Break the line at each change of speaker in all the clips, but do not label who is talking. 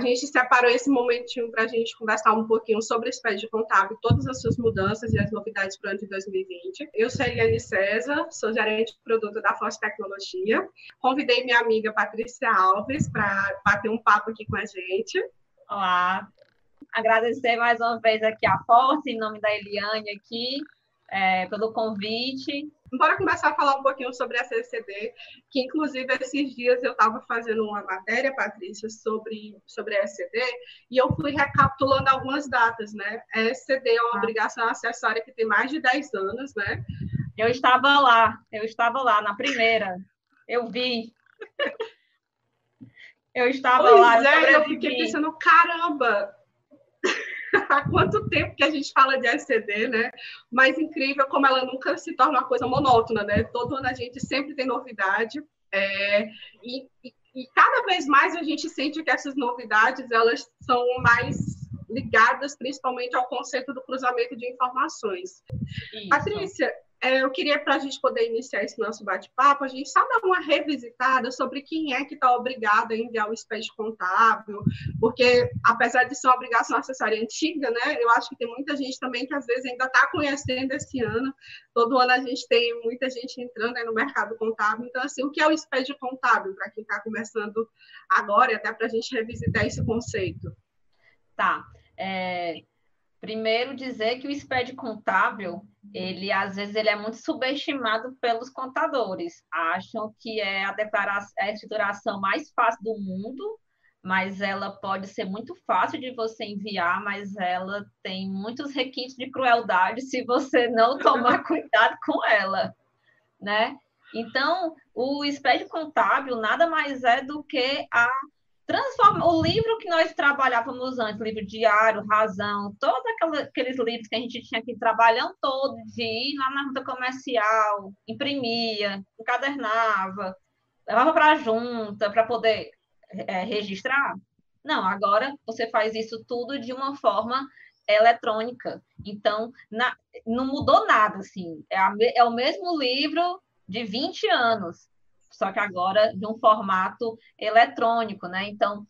a gente separou esse momentinho para a gente conversar um pouquinho sobre o SPED contábil, todas as suas mudanças e as novidades para o ano de 2020. Eu sou Eliane César, sou gerente de produto da Force Tecnologia. Convidei minha amiga Patrícia Alves para bater um papo aqui com a gente.
Olá, agradecer mais uma vez aqui a Force, em nome da Eliane aqui, é, pelo convite.
Bora começar a falar um pouquinho sobre a CCD, que inclusive esses dias eu estava fazendo uma matéria, Patrícia, sobre, sobre a SCD, e eu fui recapitulando algumas datas, né? A SCD é uma ah. obrigação acessória que tem mais de 10 anos, né?
Eu estava lá, eu estava lá na primeira, eu vi. Eu estava
pois
lá.
É, eu fiquei pensando, caramba, há quanto tempo que a gente fala de SCD, né? Mas incrível como ela nunca se torna uma coisa monótona, né? Todo ano a gente sempre tem novidade. É, e, e, e, cada vez mais a gente sente que essas novidades elas são mais ligadas principalmente ao conceito do cruzamento de informações. Isso. Patrícia, eu queria, para a gente poder iniciar esse nosso bate-papo, a gente só dar uma revisitada sobre quem é que está obrigado a enviar o SPED contábil, porque, apesar de ser uma obrigação acessória antiga, né, eu acho que tem muita gente também que, às vezes, ainda está conhecendo esse ano. Todo ano a gente tem muita gente entrando no mercado contábil. Então, assim, o que é o SPED contábil, para quem está começando agora, e até para a gente revisitar esse conceito?
Tá. É, Primeiro, dizer que o SPED contábil, ele às vezes ele é muito subestimado pelos contadores. Acham que é a, declaração, é a escrituração mais fácil do mundo, mas ela pode ser muito fácil de você enviar, mas ela tem muitos requintes de crueldade se você não tomar cuidado com ela, né? Então, o SPED contábil nada mais é do que a transforma o livro que nós trabalhávamos antes, livro diário, razão, todos aqueles livros que a gente tinha que trabalhando todo de ir lá na junta comercial, imprimia, encadernava, levava para a junta para poder é, registrar. Não, agora você faz isso tudo de uma forma eletrônica. Então, na, não mudou nada, assim. É, a, é o mesmo livro de 20 anos só que agora de um formato eletrônico, né? Então,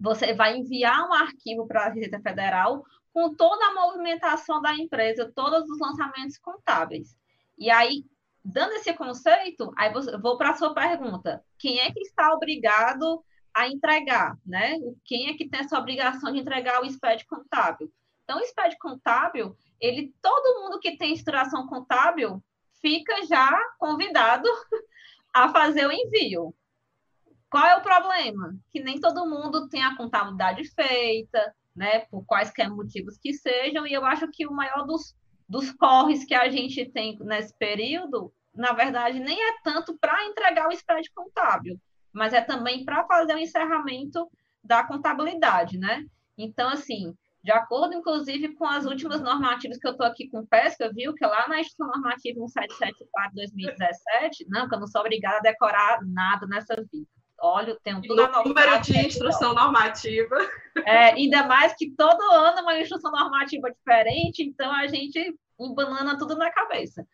você vai enviar um arquivo para a Receita Federal com toda a movimentação da empresa, todos os lançamentos contábeis. E aí, dando esse conceito, aí vou para a sua pergunta: quem é que está obrigado a entregar, né? Quem é que tem essa obrigação de entregar o SPED contábil? Então, o SPED contábil, ele, todo mundo que tem estruturação contábil fica já convidado a fazer o envio. Qual é o problema? Que nem todo mundo tem a contabilidade feita, né? Por quaisquer motivos que sejam, e eu acho que o maior dos, dos corres que a gente tem nesse período, na verdade, nem é tanto para entregar o spread contábil, mas é também para fazer o encerramento da contabilidade, né? Então, assim, de acordo, inclusive, com as últimas normativas que eu estou aqui com pesca, viu? Que lá na Instituição Normativa 1774 2017, não, que eu não sou obrigada a decorar nada nessa vida. Olha, tenho tudo
anotado. Número de instrução normativa.
É, ainda mais que todo ano uma instrução normativa diferente, então a gente embanana tudo na cabeça.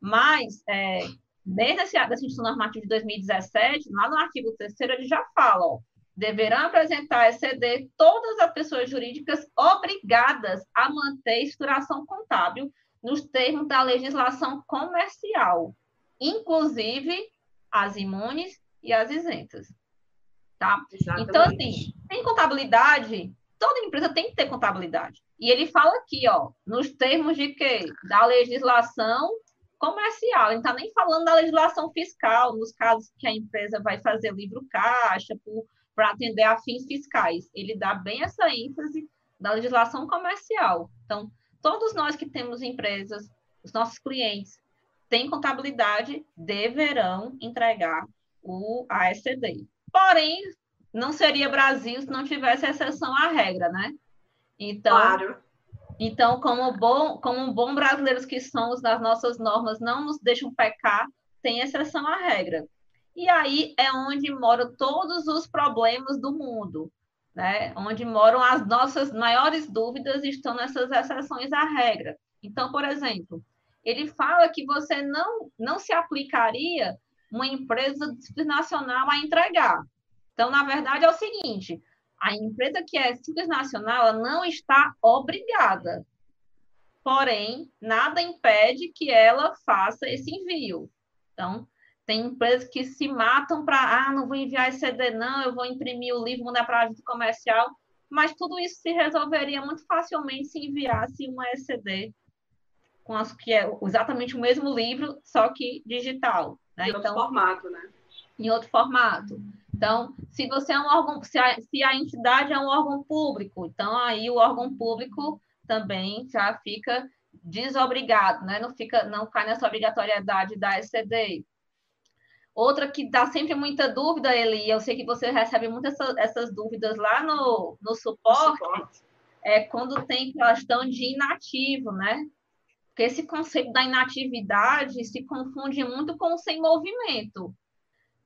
Mas, é, desde essa instrução normativa de 2017, lá no artigo 3 ele já fala, ó, deverão apresentar ECD todas as pessoas jurídicas obrigadas a manter estruturação contábil nos termos da legislação comercial, inclusive as imunes e as isentas. Tá? Exatamente. Então, assim, tem contabilidade, toda empresa tem que ter contabilidade. E ele fala aqui, ó, nos termos de quê? Da legislação comercial. Ele não está nem falando da legislação fiscal, nos casos que a empresa vai fazer livro caixa, por para atender a fins fiscais. Ele dá bem essa ênfase da legislação comercial. Então, todos nós que temos empresas, os nossos clientes têm contabilidade, deverão entregar o ASCD. Porém, não seria Brasil se não tivesse exceção à regra, né? Então, claro. Então, como bom, como bom brasileiros que somos, as nossas normas não nos deixam pecar, tem exceção à regra. E aí é onde moram todos os problemas do mundo, né? Onde moram as nossas maiores dúvidas estão nessas exceções à regra. Então, por exemplo, ele fala que você não, não se aplicaria uma empresa nacional a entregar. Então, na verdade, é o seguinte: a empresa que é simples nacional ela não está obrigada. Porém, nada impede que ela faça esse envio. Então, tem empresas que se matam para, ah, não vou enviar esse CD, não, eu vou imprimir o livro, mandar para a agência comercial, mas tudo isso se resolveria muito facilmente se enviasse uma ECD com as, que é exatamente o mesmo livro, só que digital.
Né? Em outro então, formato, né?
Em outro formato. Então, se você é um órgão, se a, se a entidade é um órgão público, então aí o órgão público também já fica desobrigado, né? Não fica, não cai nessa obrigatoriedade da ECD. Outra que dá sempre muita dúvida, Eli, eu sei que você recebe muitas essas, dúvidas lá no, no suporte, suporte, é quando tem questão de inativo, né? Porque esse conceito da inatividade se confunde muito com o sem movimento.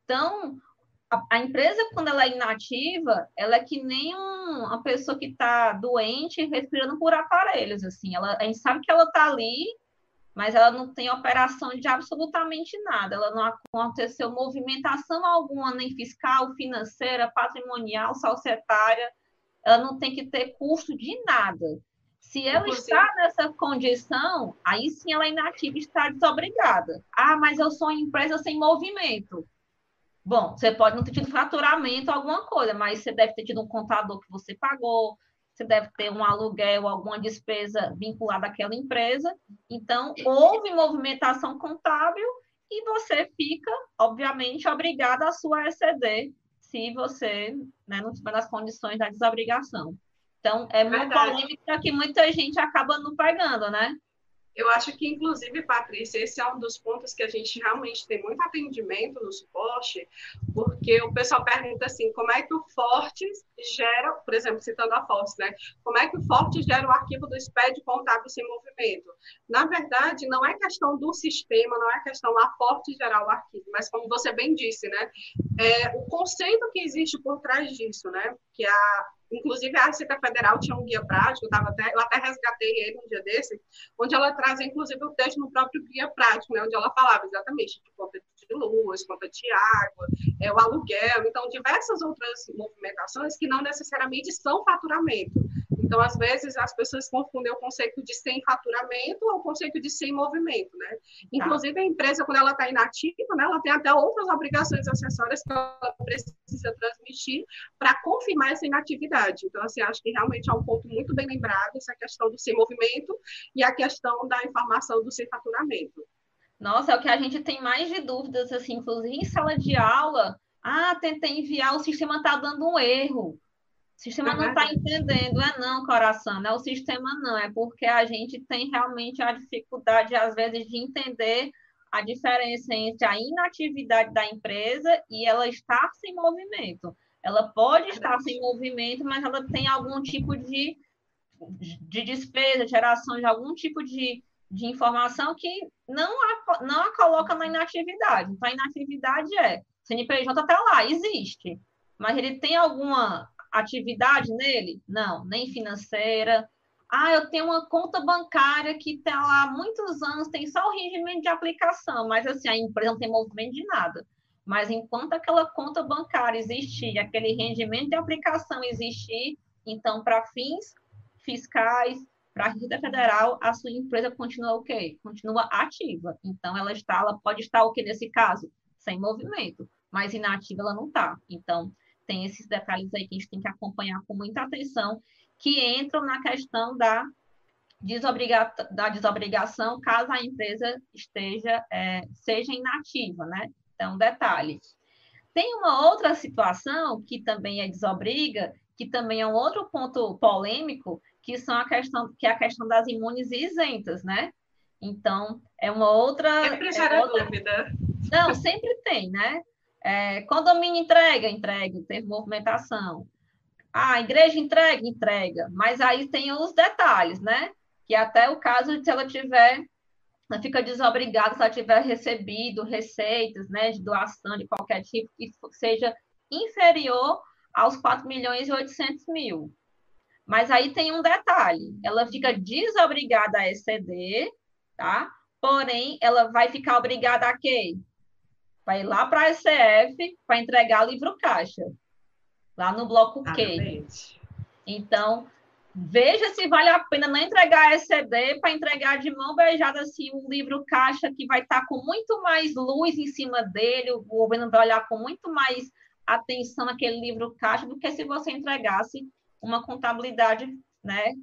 Então, a, a empresa, quando ela é inativa, ela é que nem um, uma pessoa que está doente respirando por aparelhos, assim. Ela, a gente sabe que ela está ali, mas ela não tem operação de absolutamente nada. Ela não aconteceu movimentação alguma, nem fiscal, financeira, patrimonial, societária. Ela não tem que ter custo de nada. Se ela Inclusive... está nessa condição, aí sim ela é inativa e está desobrigada. Ah, mas eu sou uma empresa sem movimento. Bom, você pode não ter tido faturamento, alguma coisa, mas você deve ter tido um contador que você pagou, você deve ter um aluguel, alguma despesa vinculada àquela empresa. Então, houve movimentação contábil e você fica, obviamente, obrigado à sua ECD, se você né, não estiver nas condições da desobrigação. Então, é uma Verdade. polêmica que muita gente acaba não pegando, né?
Eu acho que, inclusive, Patrícia, esse é um dos pontos que a gente realmente tem muito atendimento no suporte, porque o pessoal pergunta assim, como é que o Fortes gera, por exemplo, citando a Fortes, né? Como é que o Fortes gera o arquivo do SPED contábil sem movimento? Na verdade, não é questão do sistema, não é questão da Fortes gerar o arquivo, mas como você bem disse, né? É, o conceito que existe por trás disso, né? Que é a Inclusive, a Receita Federal tinha um guia prático, eu, até, eu até resgatei ele um dia desse, onde ela traz, inclusive, o texto no próprio guia prático, né, onde ela falava exatamente de conta de luz, conta de água, é, o aluguel, então, diversas outras movimentações que não necessariamente são faturamento. Então, às vezes, as pessoas confundem o conceito de sem faturamento ou o conceito de sem movimento, né? Tá. Inclusive, a empresa, quando ela está inativa, né, ela tem até outras obrigações acessórias que ela precisa transmitir para confirmar essa inatividade. Então, assim, acho que realmente é um ponto muito bem lembrado essa questão do sem movimento e a questão da informação do sem faturamento.
Nossa, é o que a gente tem mais de dúvidas, assim, inclusive em sala de aula. Ah, tentei enviar, o sistema está dando um erro. O sistema não está entendendo, é não, coração, não é o sistema não, é porque a gente tem realmente a dificuldade, às vezes, de entender a diferença entre a inatividade da empresa e ela estar sem movimento. Ela pode estar sem movimento, mas ela tem algum tipo de, de despesa, geração de algum tipo de, de informação que não a, não a coloca na inatividade. Então, a inatividade é, CNPJ está lá, existe, mas ele tem alguma atividade nele? Não, nem financeira. Ah, eu tenho uma conta bancária que está lá há muitos anos, tem só o regimento de aplicação, mas assim, a empresa não tem movimento de nada. Mas enquanto aquela conta bancária existir, aquele rendimento de aplicação existir, então, para fins fiscais, para a Receita Federal, a sua empresa continua o quê? Continua ativa. Então, ela está, ela pode estar o quê nesse caso? Sem movimento, mas inativa ela não está. Então, tem esses detalhes aí que a gente tem que acompanhar com muita atenção, que entram na questão da, desobriga da desobrigação caso a empresa esteja, é, seja inativa, né? Então, detalhe. Tem uma outra situação que também é desobriga, que também é um outro ponto polêmico, que são a questão, que é a questão das imunes isentas, né? Então, é uma outra.
Sempre gera
é
outra... dúvida.
Não, sempre tem, né? É, condomínio entrega, entrega, teve movimentação. Ah, igreja entrega, entrega. Mas aí tem os detalhes, né? Que até o caso de se ela tiver, ela fica desobrigada se ela tiver recebido receitas, né, de doação de qualquer tipo que seja inferior aos 4 milhões e 800 mil. Mas aí tem um detalhe, ela fica desobrigada a exceder, tá? Porém, ela vai ficar obrigada a quê? Vai lá para a SCF para entregar livro caixa. lá no bloco Q. Então, veja se vale a pena não entregar ECD para entregar de mão beijada assim um livro caixa que vai estar tá com muito mais luz em cima dele, o governo vai olhar com muito mais atenção naquele livro caixa do que se você entregasse uma contabilidade, né,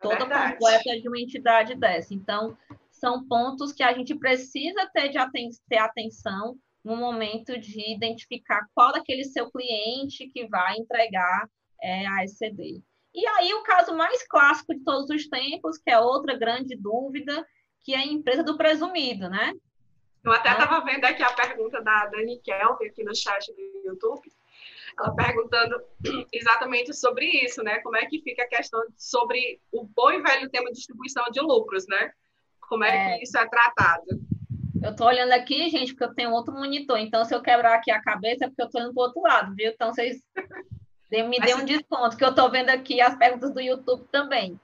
toda é completa de uma entidade dessa. Então, são pontos que a gente precisa ter de aten ter atenção no momento de identificar qual daquele seu cliente que vai entregar é, a ECD. E aí, o caso mais clássico de todos os tempos, que é outra grande dúvida, que é a empresa do presumido, né?
Eu até estava né? vendo aqui a pergunta da Dani Kelvin aqui no chat do YouTube, ela perguntando exatamente sobre isso, né? Como é que fica a questão sobre o bom e velho tema de distribuição de lucros, né? Como é, é. que isso é tratado?
Eu estou olhando aqui, gente, porque eu tenho outro monitor. Então, se eu quebrar aqui a cabeça, é porque eu estou indo para o outro lado, viu? Então, vocês me dêem um desconto, que eu estou vendo aqui as perguntas do YouTube também.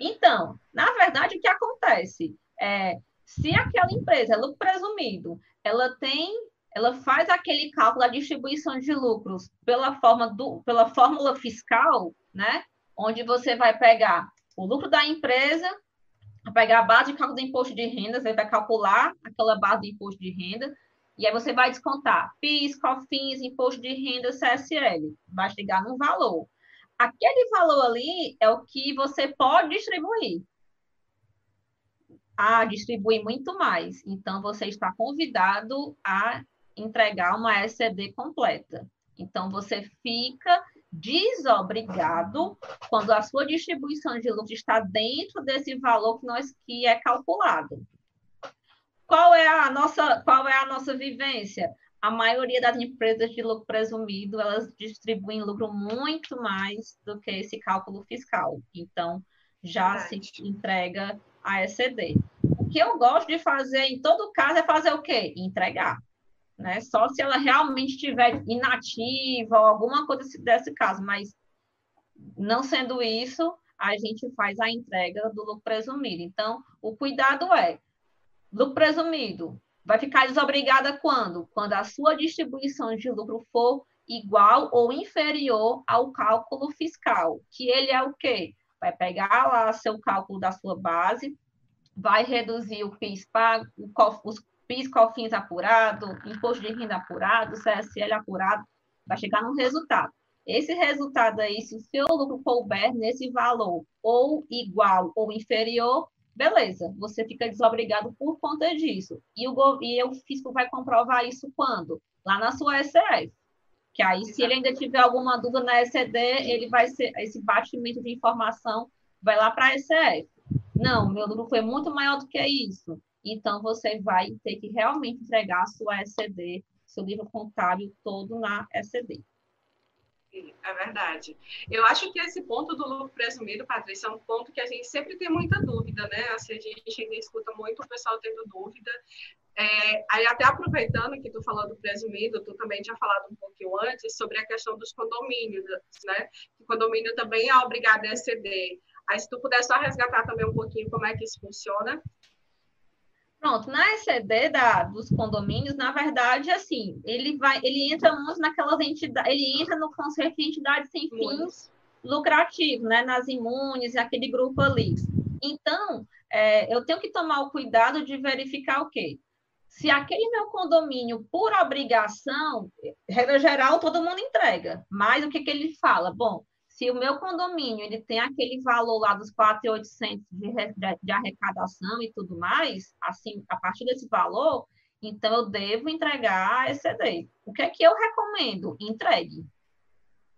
Então, na verdade, o que acontece? É, se aquela empresa, lucro presumido, ela tem, ela faz aquele cálculo da distribuição de lucros pela, forma do, pela fórmula fiscal, né? Onde você vai pegar o lucro da empresa vai pegar a base de cálculo do imposto de renda, você vai calcular aquela base de imposto de renda, e aí você vai descontar PIS, COFINS, imposto de renda, CSL, vai chegar num valor. Aquele valor ali é o que você pode distribuir. Ah, distribuir muito mais. Então, você está convidado a entregar uma SED completa. Então, você fica desobrigado quando a sua distribuição de lucro está dentro desse valor que nós que é calculado. Qual é a nossa qual é a nossa vivência? A maioria das empresas de lucro presumido, elas distribuem lucro muito mais do que esse cálculo fiscal. Então, já Verdade. se entrega a ECD. O que eu gosto de fazer em todo caso é fazer o quê? Entregar né? Só se ela realmente estiver inativa ou alguma coisa desse caso, mas não sendo isso, a gente faz a entrega do lucro presumido. Então, o cuidado é, lucro presumido vai ficar desobrigada quando? Quando a sua distribuição de lucro for igual ou inferior ao cálculo fiscal, que ele é o quê? Vai pegar lá seu cálculo da sua base, vai reduzir o PIS pago, os PIS, COFINS apurado, imposto de renda apurado, CSL apurado, vai chegar num resultado. Esse resultado aí, se o seu lucro couber nesse valor ou igual ou inferior, beleza, você fica desobrigado por conta disso. E o, e o fisco vai comprovar isso quando? Lá na sua SCF. Que aí, se ele ainda tiver alguma dúvida na ECD, ele vai ser, esse batimento de informação vai lá para a SCF. Não, meu lucro foi muito maior do que isso. Então, você vai ter que realmente entregar a sua SCD, seu livro contábil todo na SCD.
É verdade. Eu acho que esse ponto do lucro presumido, Patrícia, é um ponto que a gente sempre tem muita dúvida, né? Assim, a gente escuta muito o pessoal tendo dúvida. É, aí, até aproveitando que tu falou do presumido, tu também tinha falado um pouquinho antes sobre a questão dos condomínios, né? O condomínio também é obrigado a exceder. Aí, se tu puder só resgatar também um pouquinho como é que isso funciona.
Pronto, na ECD da, dos condomínios, na verdade, assim, ele vai, ele entra muito naquelas entidades, ele entra no conceito de entidades sem fins lucrativos, né? Nas imunes, aquele grupo ali. Então, é, eu tenho que tomar o cuidado de verificar o quê? Se aquele meu condomínio, por obrigação, regra geral, todo mundo entrega. Mas o que, que ele fala? Bom, se o meu condomínio ele tem aquele valor lá dos 4.800 de, de, arrecadação e tudo mais, assim, a partir desse valor, então eu devo entregar a ECD. O que é que eu recomendo? Entregue.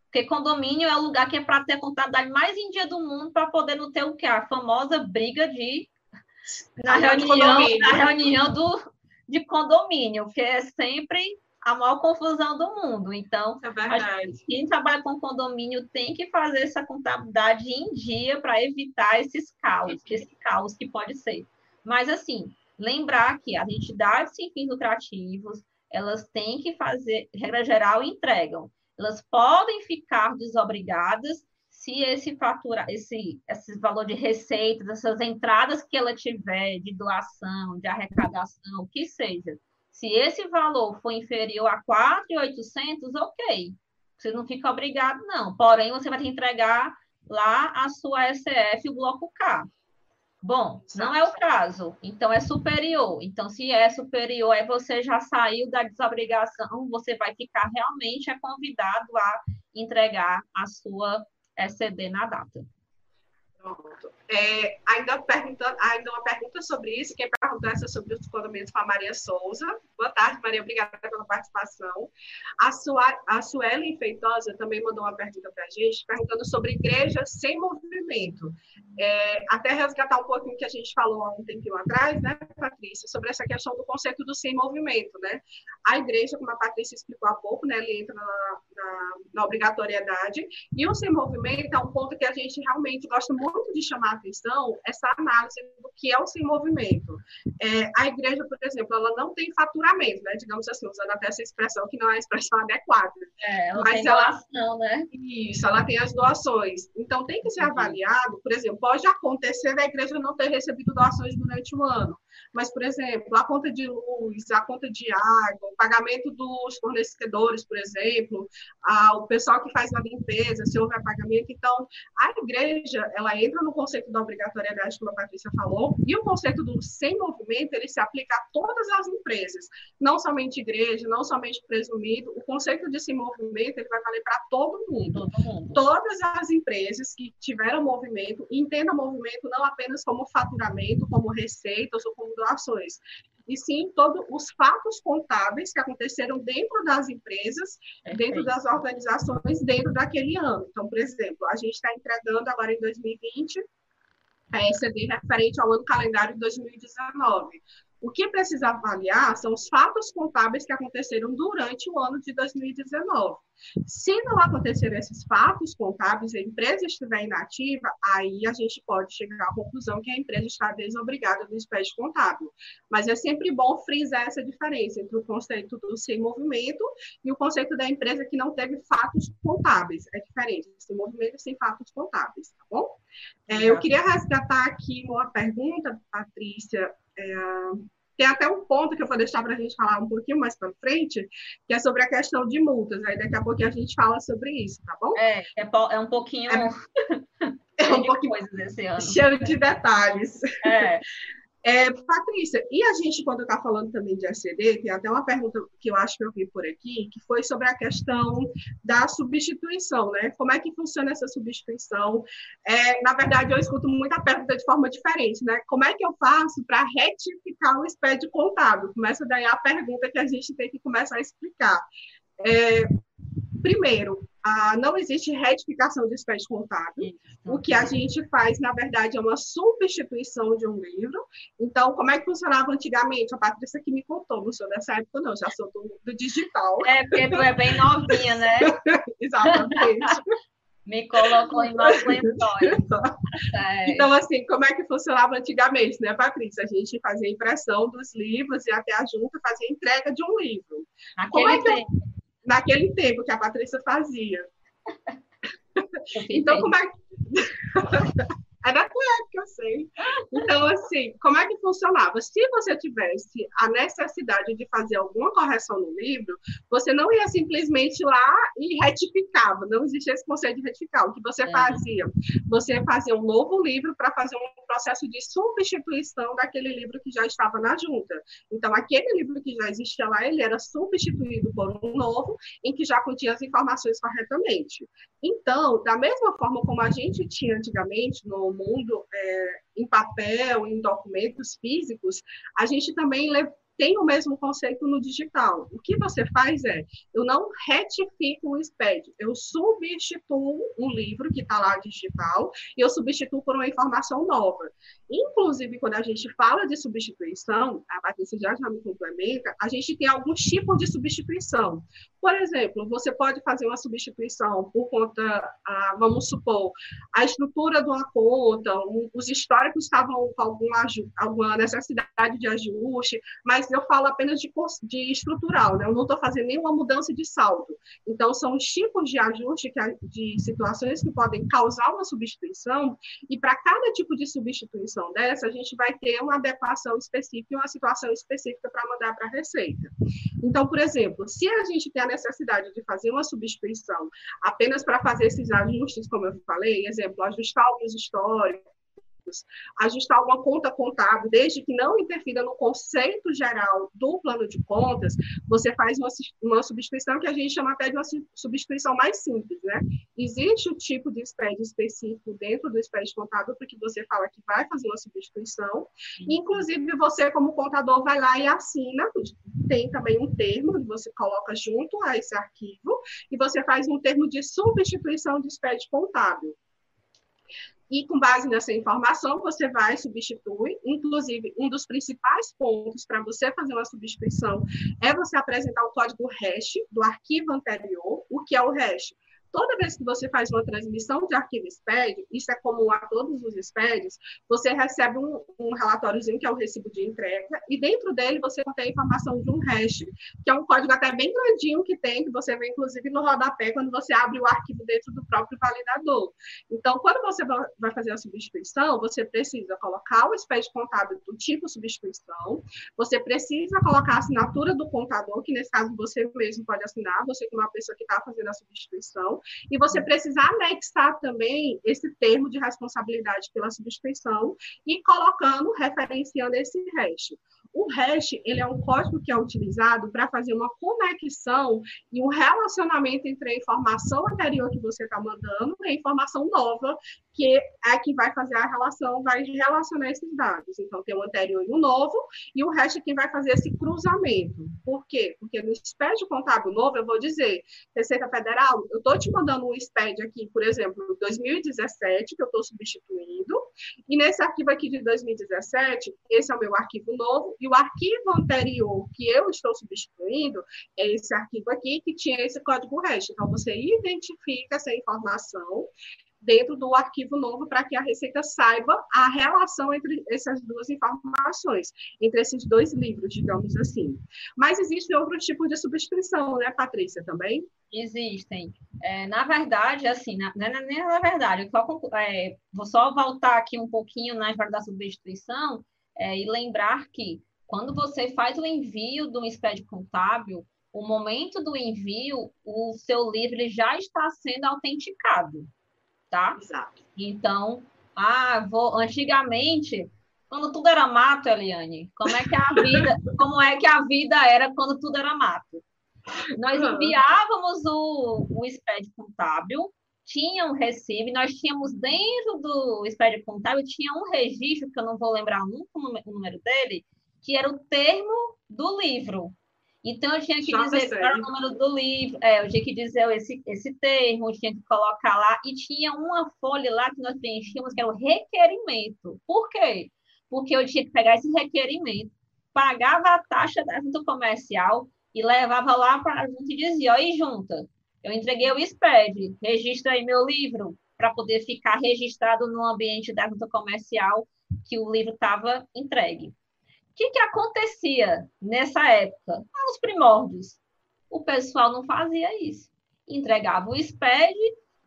Porque condomínio é o lugar que é para ter a contabilidade mais em dia do mundo para poder não ter o que? A famosa briga de na reunião, na reunião do, de condomínio, que é sempre a maior confusão do mundo. Então,
é
quem trabalha com condomínio tem que fazer essa contabilidade em dia para evitar esses caos, esse caos que pode ser. Mas, assim, lembrar que as entidades sem fins lucrativos, elas têm que fazer, regra geral, entregam. Elas podem ficar desobrigadas se esse fatura, esse, esse valor de receitas, essas entradas que ela tiver de doação, de arrecadação, o que seja, se esse valor for inferior a 4.800, ok. Você não fica obrigado, não. Porém, você vai ter que entregar lá a sua SF, o bloco K. Bom, não é o caso, então é superior. Então, se é superior, aí você já saiu da desobrigação, você vai ficar realmente é convidado a entregar a sua SCD na data.
Pronto. É, ainda, perguntando, ainda uma pergunta sobre isso, quem perguntou essa sobre os condomínios para a Maria Souza. Boa tarde, Maria, obrigada pela participação. A, Sua, a Suelen Feitosa também mandou uma pergunta para a gente, perguntando sobre igrejas sem movimento. É, até resgatar um pouquinho que a gente falou há um tempinho atrás, né, Patrícia, sobre essa questão do conceito do sem movimento, né? A igreja, como a Patrícia explicou há pouco, né, ele entra na, na, na obrigatoriedade, e o sem movimento é um ponto que a gente realmente gosta muito de chamar atenção, essa análise do que é o sem movimento. É, a igreja, por exemplo, ela não tem faturamento, né, digamos assim, usando até essa expressão que não é a expressão adequada.
É, ela mas tem ela, doação, né?
Isso, ela tem as doações. Então, tem que ser uhum. avaliado, por exemplo, pode acontecer da igreja não ter recebido doações durante o ano, mas, por exemplo, a conta de luz, a conta de água, o pagamento dos fornecedores, por exemplo, a, o pessoal que faz a limpeza, se houver pagamento. Então, a igreja, ela entra no conceito da obrigatoriedade, como a Patrícia falou, e o conceito do sem movimento, ele se aplica a todas as empresas, não somente igreja, não somente presumido. O conceito de sem movimento, ele vai valer para todo mundo. Todo mundo. Todas as empresas que tiveram movimento, entendam movimento não apenas como faturamento, como receitas ou como doações, e sim todos os fatos contábeis que aconteceram dentro das empresas, dentro das organizações, dentro daquele ano. Então, por exemplo, a gente está entregando agora em 2020 a ECD referente ao ano calendário de 2019. O que precisa avaliar são os fatos contábeis que aconteceram durante o ano de 2019. Se não acontecer esses fatos contábeis e a empresa estiver inativa, aí a gente pode chegar à conclusão que a empresa está desobrigada do SPED contábil. Mas é sempre bom frisar essa diferença entre o conceito do sem movimento e o conceito da empresa que não teve fatos contábeis. É diferente, sem movimento e sem fatos contábeis, tá bom? É, eu queria resgatar aqui uma pergunta, Patrícia, é, tem até um ponto que eu vou deixar para a gente falar um pouquinho mais para frente, que é sobre a questão de multas. Aí daqui a pouquinho a gente fala sobre isso, tá bom?
É, é, é um pouquinho. É,
é um pouquinho coisas esse ano. cheio de detalhes.
É.
É, Patrícia, e a gente, quando está falando também de SCD, tem até uma pergunta que eu acho que eu vi por aqui, que foi sobre a questão da substituição, né? Como é que funciona essa substituição? É, na verdade, eu escuto muita pergunta de forma diferente, né? Como é que eu faço para retificar o SPED contábil? Começa daí a pergunta que a gente tem que começar a explicar. É, primeiro, ah, não existe retificação de espécie contábil. O que a gente faz, na verdade, é uma substituição de um livro. Então, como é que funcionava antigamente? A Patrícia que me contou, não sou dessa época, não, já sou do, do digital.
É, porque tu é bem novinha, né?
Exatamente.
me colocou em novos lençóis.
É. Então, assim, como é que funcionava antigamente, né, Patrícia? A gente fazia impressão dos livros e até a junta fazia entrega de um livro.
Aquele é tempo. Eu
naquele tempo que a Patrícia fazia. Então, como é que. É da época, eu sei. Então, assim, como é que funcionava? Se você tivesse a necessidade de fazer alguma correção no livro, você não ia simplesmente lá e retificava. Não existia esse conceito de retificar. O que você é. fazia? Você fazia um novo livro para fazer um processo de substituição daquele livro que já estava na junta. Então, aquele livro que já existia lá, ele era substituído por um novo, em que já continha as informações corretamente. Então, da mesma forma como a gente tinha antigamente no mundo é, em papel, em documentos físicos, a gente também tem o mesmo conceito no digital. O que você faz é, eu não retifico o SPED, eu substituo um livro que está lá digital e eu substituo por uma informação nova. Inclusive, quando a gente fala de substituição, a Patrícia já, já me complementa, a gente tem alguns tipos de substituição. Por exemplo, você pode fazer uma substituição por conta, vamos supor, a estrutura de uma conta, um, os históricos estavam com alguma, alguma necessidade de ajuste, mas eu falo apenas de, de estrutural, né? eu não estou fazendo nenhuma mudança de saldo. Então, são os tipos de ajuste, que, de situações que podem causar uma substituição, e para cada tipo de substituição, dessa, a gente vai ter uma adequação específica uma situação específica para mandar para a Receita. Então, por exemplo, se a gente tem a necessidade de fazer uma substituição apenas para fazer esses ajustes, como eu falei, exemplo, ajustar alguns históricos, ajustar uma conta contábil, desde que não interfira no conceito geral do plano de contas, você faz uma, uma substituição que a gente chama até de uma substituição mais simples, né? Existe o tipo de SPED específico dentro do SPED contábil, porque você fala que vai fazer uma substituição, inclusive você, como contador, vai lá e assina, tem também um termo que você coloca junto a esse arquivo, e você faz um termo de substituição de SPED contábil. E com base nessa informação, você vai substituir. Inclusive, um dos principais pontos para você fazer uma substituição é você apresentar o código hash do arquivo anterior. O que é o hash? Toda vez que você faz uma transmissão de arquivo SPED, isso é comum a todos os SPEDs, você recebe um, um relatóriozinho que é o recibo de entrega, e dentro dele você contém a informação de um hash, que é um código até bem grandinho que tem, que você vê inclusive no rodapé quando você abre o arquivo dentro do próprio validador. Então, quando você vai fazer a substituição, você precisa colocar o SPED contábil do tipo substituição, você precisa colocar a assinatura do contador, que nesse caso você mesmo pode assinar, você é uma pessoa que está fazendo a substituição, e você precisa anexar também esse termo de responsabilidade pela substituição e colocando, referenciando esse hash. O hash ele é um código que é utilizado para fazer uma conexão e um relacionamento entre a informação anterior que você está mandando e a informação nova, que é que vai fazer a relação, vai relacionar esses dados. Então, tem o anterior e o novo, e o hash é quem vai fazer esse cruzamento. Por quê? Porque no SPED contábil novo, eu vou dizer, Receita Federal, eu estou te mandando um SPED aqui, por exemplo, 2017, que eu estou substituindo, e nesse arquivo aqui de 2017, esse é o meu arquivo novo, e o arquivo anterior que eu estou substituindo é esse arquivo aqui que tinha esse código hash. Então, você identifica essa informação dentro do arquivo novo para que a Receita saiba a relação entre essas duas informações, entre esses dois livros, digamos assim. Mas existe outro tipo de substituição, né, Patrícia, também?
Existem. É, na verdade, assim, na, não é nem na verdade, só, é, vou só voltar aqui um pouquinho na história da substituição é, e lembrar que quando você faz o envio um SPED contábil, o momento do envio, o seu livro já está sendo autenticado, tá?
Exato.
Então, ah, vou antigamente, quando tudo era mato, Eliane, como é que a vida, como é que a vida era quando tudo era mato? Nós enviávamos o, o SPED contábil, tinha um recibo, nós tínhamos dentro do SPED contábil, tinha um registro, que eu não vou lembrar nunca o número dele, que era o termo do livro. Então, eu tinha que dizer qual era o número do livro, é, eu tinha que dizer esse, esse termo, eu tinha que colocar lá, e tinha uma folha lá que nós preenchíamos, que era o requerimento. Por quê? Porque eu tinha que pegar esse requerimento, pagava a taxa da junta comercial e levava lá para a junta e dizia, oi, junta, eu entreguei o SPED, registra aí meu livro, para poder ficar registrado no ambiente da junta comercial que o livro estava entregue. O que, que acontecia nessa época? Nos primórdios. O pessoal não fazia isso. Entregava o SPED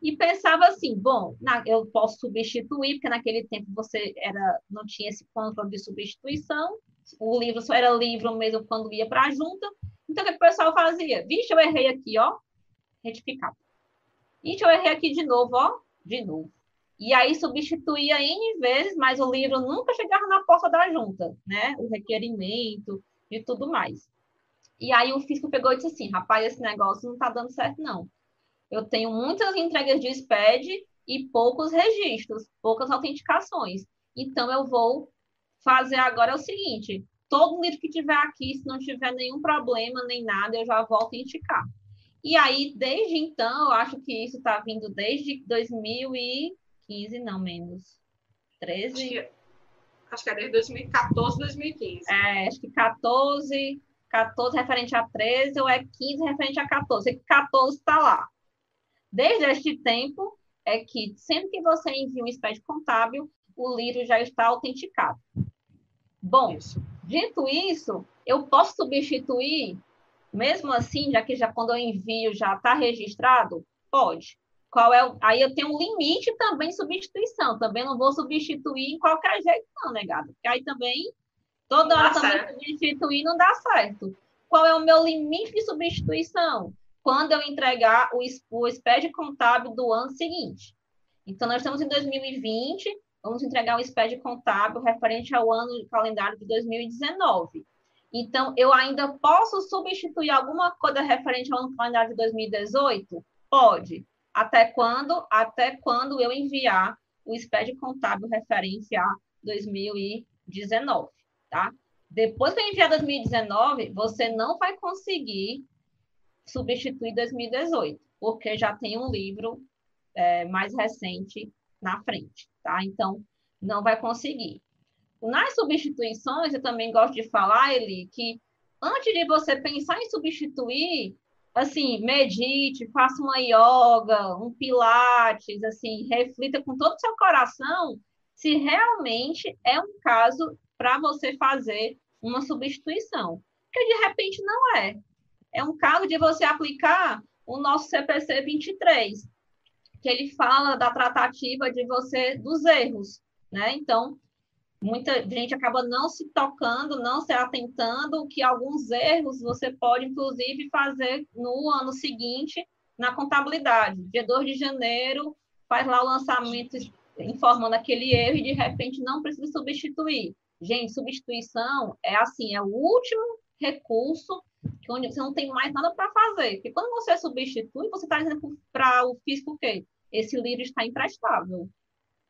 e pensava assim, bom, na, eu posso substituir, porque naquele tempo você era, não tinha esse controle de substituição, o livro só era livro mesmo quando ia para a junta. Então, o que o pessoal fazia? Vixe, eu errei aqui, ó, retificar. Vixe, eu errei aqui de novo, ó, de novo. E aí substituía N vezes, mas o livro nunca chegava na porta da junta, né? O requerimento e tudo mais. E aí o fisco pegou e disse assim, rapaz, esse negócio não está dando certo, não. Eu tenho muitas entregas de SPED e poucos registros, poucas autenticações. Então, eu vou fazer agora o seguinte, todo livro que tiver aqui, se não tiver nenhum problema, nem nada, eu já vou autenticar. E aí, desde então, eu acho que isso está vindo desde 2000 e 15, não menos. 13?
Acho que, acho que é desde 2014, 2015.
É, acho que 14, 14 referente a 13 ou é 15 referente a 14. E 14 está lá. Desde este tempo é que sempre que você envia um SPED contábil, o livro já está autenticado. Bom, isso. dito isso, eu posso substituir, mesmo assim, já que já quando eu envio já está registrado? Pode qual é o... Aí eu tenho um limite também de substituição. Também não vou substituir em qualquer jeito, não, negado. Porque aí também, toda hora também certo. substituir não dá certo. Qual é o meu limite de substituição? quando eu entregar o, o SPED contábil do ano seguinte. Então, nós estamos em 2020, vamos entregar o SPED contábil referente ao ano de calendário de 2019. Então, eu ainda posso substituir alguma coisa referente ao ano calendário de 2018? Pode. Até quando? Até quando eu enviar o SPED contábil referente a 2019, tá? Depois que eu enviar 2019, você não vai conseguir substituir 2018, porque já tem um livro é, mais recente na frente, tá? Então, não vai conseguir. Nas substituições, eu também gosto de falar, Eli, que antes de você pensar em substituir, assim, medite, faça uma yoga, um pilates, assim, reflita com todo o seu coração se realmente é um caso para você fazer uma substituição. Porque de repente não é. É um caso de você aplicar o nosso CPC 23, que ele fala da tratativa de você dos erros, né? Então, muita gente acaba não se tocando, não se atentando que alguns erros você pode, inclusive, fazer no ano seguinte na contabilidade. Dia 2 de janeiro, faz lá o lançamento informando aquele erro e, de repente, não precisa substituir. Gente, substituição é assim, é o último recurso que onde você não tem mais nada para fazer. Porque quando você substitui, você está dizendo para o fisco o quê? Esse livro está imprestável.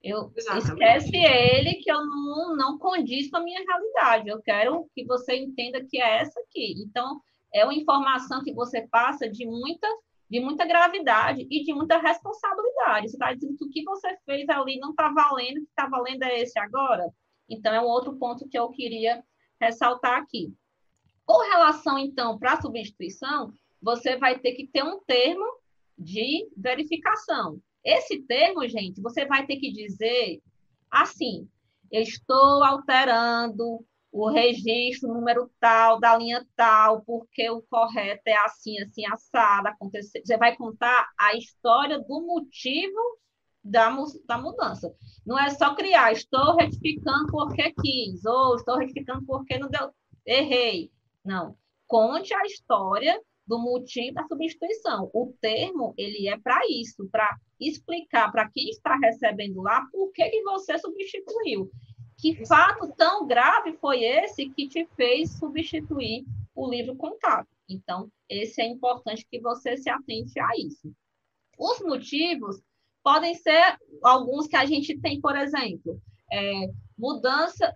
Eu esquece ele que eu não, não condiz com a minha realidade. Eu quero que você entenda que é essa aqui. Então, é uma informação que você passa de muita, de muita gravidade e de muita responsabilidade. Você está dizendo que o que você fez ali não está valendo, o que está valendo é esse agora. Então, é um outro ponto que eu queria ressaltar aqui. Com relação, então, para a substituição, você vai ter que ter um termo de verificação. Esse termo, gente, você vai ter que dizer assim: estou alterando o registro número tal, da linha tal, porque o correto é assim, assim, assado, aconteceu. Você vai contar a história do motivo da, da mudança. Não é só criar, estou retificando porque quis, ou estou retificando porque não deu, errei. Não. Conte a história do motivo da substituição. O termo, ele é para isso, para explicar para quem está recebendo lá por que, que você substituiu. Que fato tão grave foi esse que te fez substituir o livro contábil? Então, esse é importante que você se atente a isso. Os motivos podem ser alguns que a gente tem, por exemplo, é, mudança,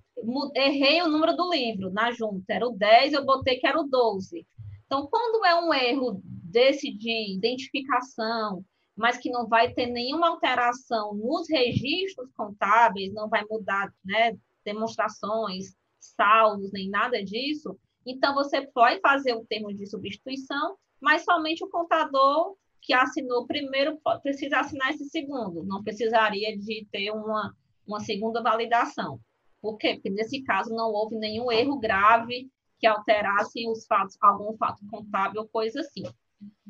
errei o número do livro na junta, era o 10, eu botei que era o 12. Então, quando é um erro desse de identificação, mas que não vai ter nenhuma alteração nos registros contábeis, não vai mudar né, demonstrações, saldos, nem nada disso, então você pode fazer o termo de substituição, mas somente o contador que assinou primeiro precisa assinar esse segundo, não precisaria de ter uma, uma segunda validação. Por quê? Porque nesse caso não houve nenhum erro grave que alterassem os fatos, algum fato contábil coisa assim.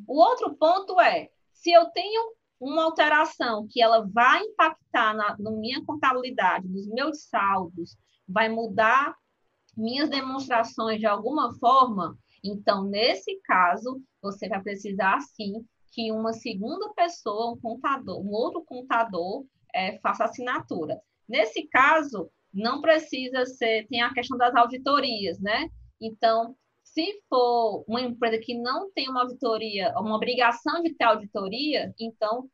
O outro ponto é, se eu tenho uma alteração que ela vai impactar na, na minha contabilidade, nos meus saldos, vai mudar minhas demonstrações de alguma forma, então, nesse caso, você vai precisar, sim, que uma segunda pessoa, um contador, um outro contador, é, faça assinatura. Nesse caso, não precisa ser, tem a questão das auditorias, né? Então, se for uma empresa que não tem uma auditoria, uma obrigação de ter auditoria, então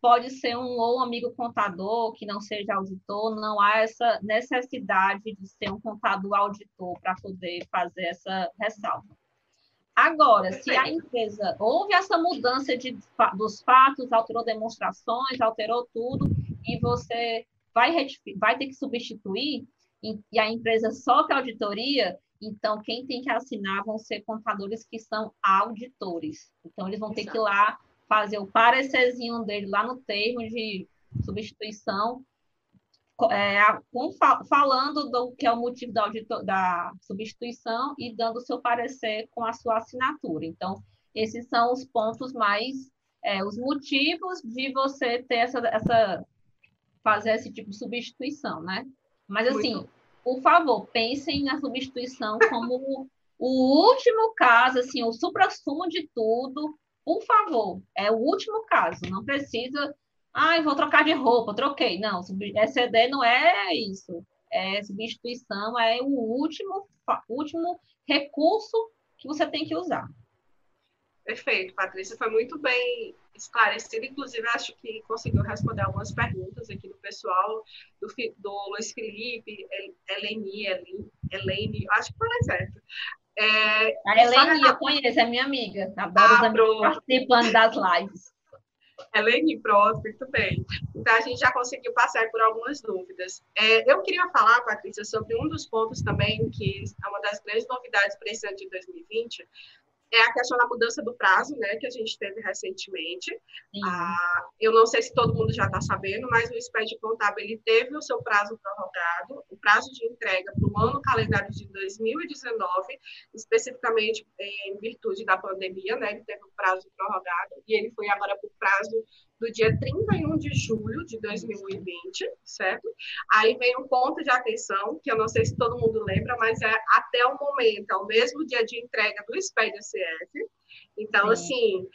pode ser um ou amigo contador que não seja auditor, não há essa necessidade de ser um contador auditor para poder fazer essa ressalva. Agora, se a empresa houve essa mudança de, dos fatos, alterou demonstrações, alterou tudo, e você vai, vai ter que substituir, e, e a empresa sofre auditoria, então, quem tem que assinar vão ser contadores que são auditores. Então, eles vão ter Exato. que ir lá fazer o parecerzinho dele lá no termo de substituição, é, falando do que é o motivo da, auditor, da substituição e dando o seu parecer com a sua assinatura. Então, esses são os pontos mais, é, os motivos de você ter essa, essa, fazer esse tipo de substituição, né? Mas, assim, Muito por favor, pensem na substituição como o último caso, assim, o supra-sumo de tudo, por favor, é o último caso, não precisa, ah, vou trocar de roupa, troquei. Não, ECD não é isso. É substituição, é o último, último recurso que você tem que usar.
Perfeito, Patrícia, foi muito bem esclarecido. Inclusive, acho que conseguiu responder algumas perguntas aqui do pessoal, do, do Luiz Felipe, Eleni, Eleni, acho que foi certo.
É, a Eleni, eu conheço, é minha amiga. Adoro ah, participando das lives.
Eleni, pronto, muito bem. Então, a gente já conseguiu passar por algumas dúvidas. É, eu queria falar, Patrícia, sobre um dos pontos também, que é uma das grandes novidades para esse ano de 2020, é a questão da mudança do prazo, né, que a gente teve recentemente. Ah, eu não sei se todo mundo já está sabendo, mas o SPED Contábil ele teve o seu prazo prorrogado, o prazo de entrega para o ano calendário de 2019, especificamente em virtude da pandemia, né, ele teve o prazo prorrogado e ele foi agora para o prazo do dia 31 de julho de 2020, certo? Aí vem um ponto de atenção, que eu não sei se todo mundo lembra, mas é até o momento, é o mesmo dia de entrega do SPED CF. Então, Sim. assim,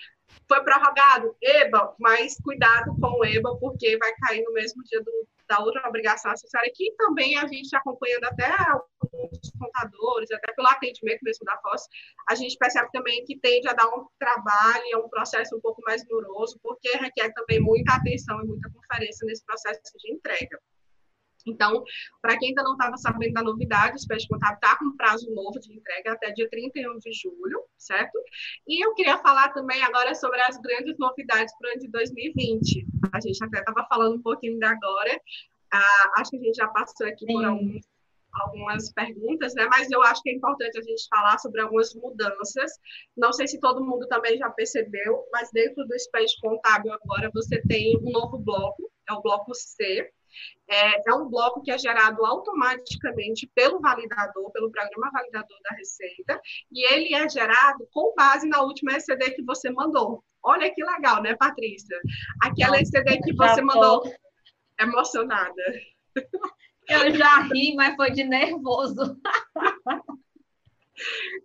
foi prorrogado EBA, mas cuidado com o EBA, porque vai cair no mesmo dia do, da outra obrigação acessória, que também a gente acompanhando até alguns contadores, até pelo atendimento mesmo da FOS, a gente percebe também que tende a dar um trabalho, é um processo um pouco mais moroso, porque requer também muita atenção e muita conferência nesse processo de entrega. Então, para quem ainda não estava sabendo da novidade, o Espécie Contábil está com prazo novo de entrega até dia 31 de julho, certo? E eu queria falar também agora sobre as grandes novidades para o ano de 2020. A gente até estava falando um pouquinho da agora, ah, acho que a gente já passou aqui por algumas perguntas, né? Mas eu acho que é importante a gente falar sobre algumas mudanças. Não sei se todo mundo também já percebeu, mas dentro do Space Contábil agora você tem um novo bloco, é o bloco C, é, é, um bloco que é gerado automaticamente pelo validador, pelo programa validador da Receita, e ele é gerado com base na última ECD que você mandou. Olha que legal, né, Patrícia? Aquela ECD que você mandou emocionada.
Eu já ri, mas foi de nervoso.